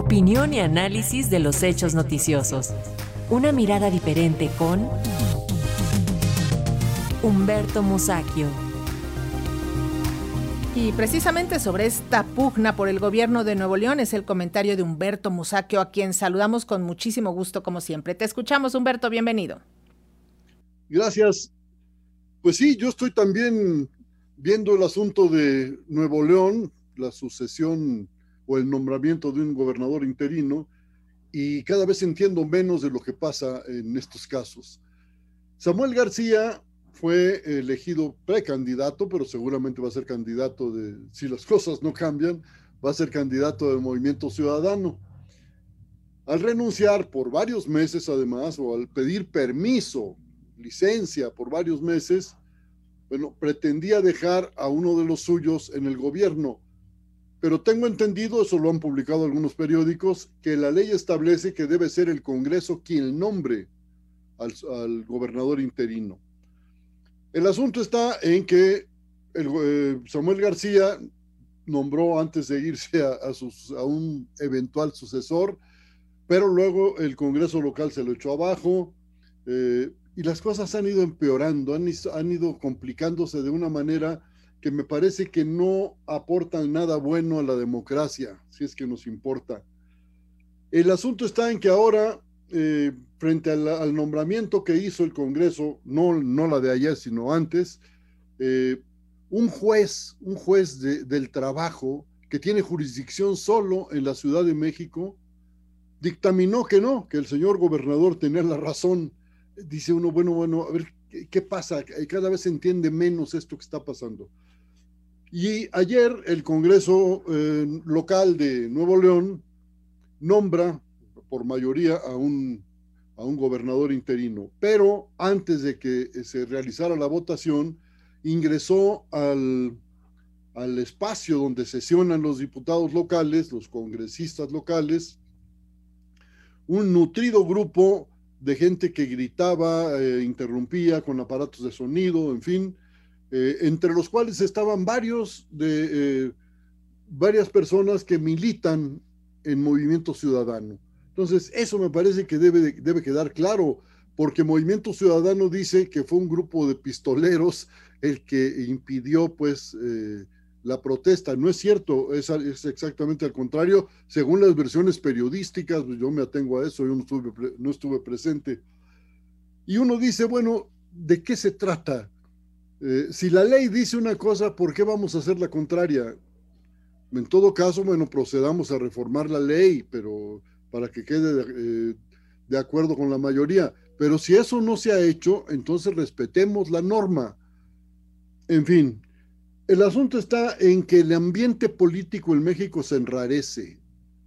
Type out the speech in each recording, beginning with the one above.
Opinión y análisis de los hechos noticiosos. Una mirada diferente con Humberto Musacchio. Y precisamente sobre esta pugna por el gobierno de Nuevo León es el comentario de Humberto Musacchio, a quien saludamos con muchísimo gusto como siempre. Te escuchamos, Humberto, bienvenido. Gracias. Pues sí, yo estoy también viendo el asunto de Nuevo León, la sucesión o el nombramiento de un gobernador interino, y cada vez entiendo menos de lo que pasa en estos casos. Samuel García fue elegido precandidato, pero seguramente va a ser candidato de, si las cosas no cambian, va a ser candidato del Movimiento Ciudadano. Al renunciar por varios meses además, o al pedir permiso, licencia por varios meses, bueno, pretendía dejar a uno de los suyos en el gobierno. Pero tengo entendido, eso lo han publicado algunos periódicos, que la ley establece que debe ser el Congreso quien nombre al, gobernador interino. El asunto está en que eh, Samuel García nombró antes de irse a, un eventual sucesor, pero luego el Congreso local se lo echó abajo. Eh, y las cosas han ido empeorando, han ido complicándose de una manera que me parece que no aportan nada bueno a la democracia, si es que nos importa. El asunto está en que ahora, eh, frente al, nombramiento que hizo el Congreso, no, no la de ayer, sino antes, eh, un juez, un juez del trabajo que tiene jurisdicción solo en la Ciudad de México, dictaminó que no, que el señor gobernador tenía la razón dice uno, bueno, bueno, a ver, ¿qué, pasa? Cada vez se entiende menos esto que está pasando. Y ayer el Congreso eh, local de Nuevo León nombra por mayoría a un, a un gobernador interino, pero antes de que se realizara la votación, ingresó al, al espacio donde sesionan los diputados locales, los congresistas locales, un nutrido grupo de gente que gritaba, eh, interrumpía con aparatos de sonido, en fin, eh, entre los cuales estaban varios de eh, varias personas que militan en Movimiento Ciudadano. Entonces, eso me parece que debe, debe quedar claro, porque Movimiento Ciudadano dice que fue un grupo de pistoleros el que impidió, pues, la protesta. No es cierto, es, es, exactamente al contrario. Según las versiones periodísticas, pues, yo me atengo a eso, yo no estuve, no estuve presente. Y uno dice, bueno, ¿de qué se trata? Eh, si la ley dice una cosa, ¿por qué vamos a hacer la contraria? En todo caso, bueno, procedamos a reformar la ley, pero para que quede de, eh, de acuerdo con la mayoría. Pero si eso no se ha hecho, entonces respetemos la norma. En fin, el asunto está en que el ambiente político en México se enrarece,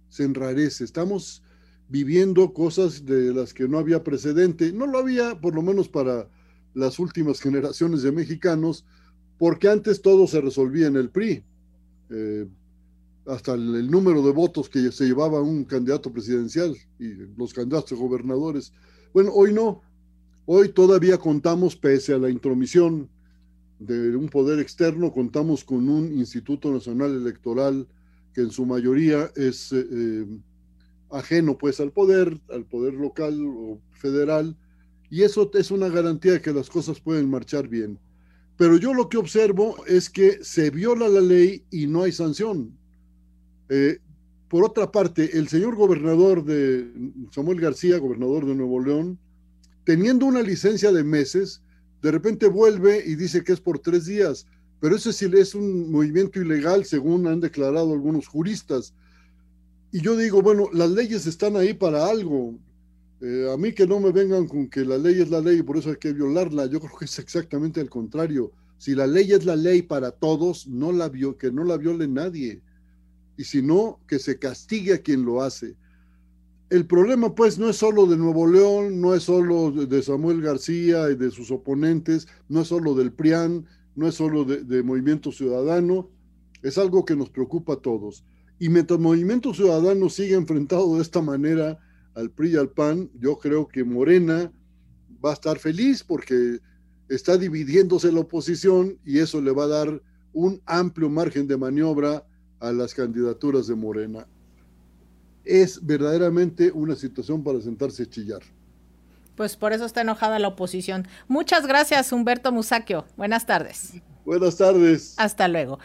se enrarece. Estamos viviendo cosas de las que no había precedente. No lo había, por lo menos para las últimas generaciones de mexicanos, porque antes todo se resolvía en el PRI. Eh, hasta el, número de votos que se llevaba un candidato presidencial y los candidatos gobernadores. Bueno, hoy no. Hoy todavía contamos, pese a la intromisión de un poder externo, contamos con un Instituto Nacional Electoral que en su mayoría es eh, eh, ajeno pues al poder, al poder local o federal, y eso es una garantía de que las cosas pueden marchar bien. Pero yo lo que observo es que se viola la ley y no hay sanción. Eh, por otra parte, el señor gobernador de Samuel García, gobernador de Nuevo León, teniendo una licencia de meses, de repente vuelve y dice que es por tres días, pero eso sí es un movimiento ilegal según han declarado algunos juristas. Y yo digo, bueno, las leyes están ahí para algo. Eh, a mí que no me vengan con que la ley es la ley y por eso hay que violarla. Yo creo que es exactamente al contrario. Si la ley es la ley para todos, no la vio, que no la viole nadie. Y si no, que se castigue a quien lo hace el problema pues no es solo de Nuevo León, no es solo de Samuel García y de sus oponentes, no es solo del PRIAN, no es solo de, Movimiento Ciudadano, es algo que nos preocupa a todos. Y mientras Movimiento Ciudadano sigue enfrentado de esta manera al PRI y al PAN, yo creo que Morena va a estar feliz porque está dividiéndose la oposición y eso le va a dar un amplio margen de maniobra a las candidaturas de Morena. es verdaderamente una situación para sentarse a chillar. Pues por eso está enojada la oposición. Muchas gracias, Humberto Musaquio. Buenas tardes. Buenas tardes. Hasta luego.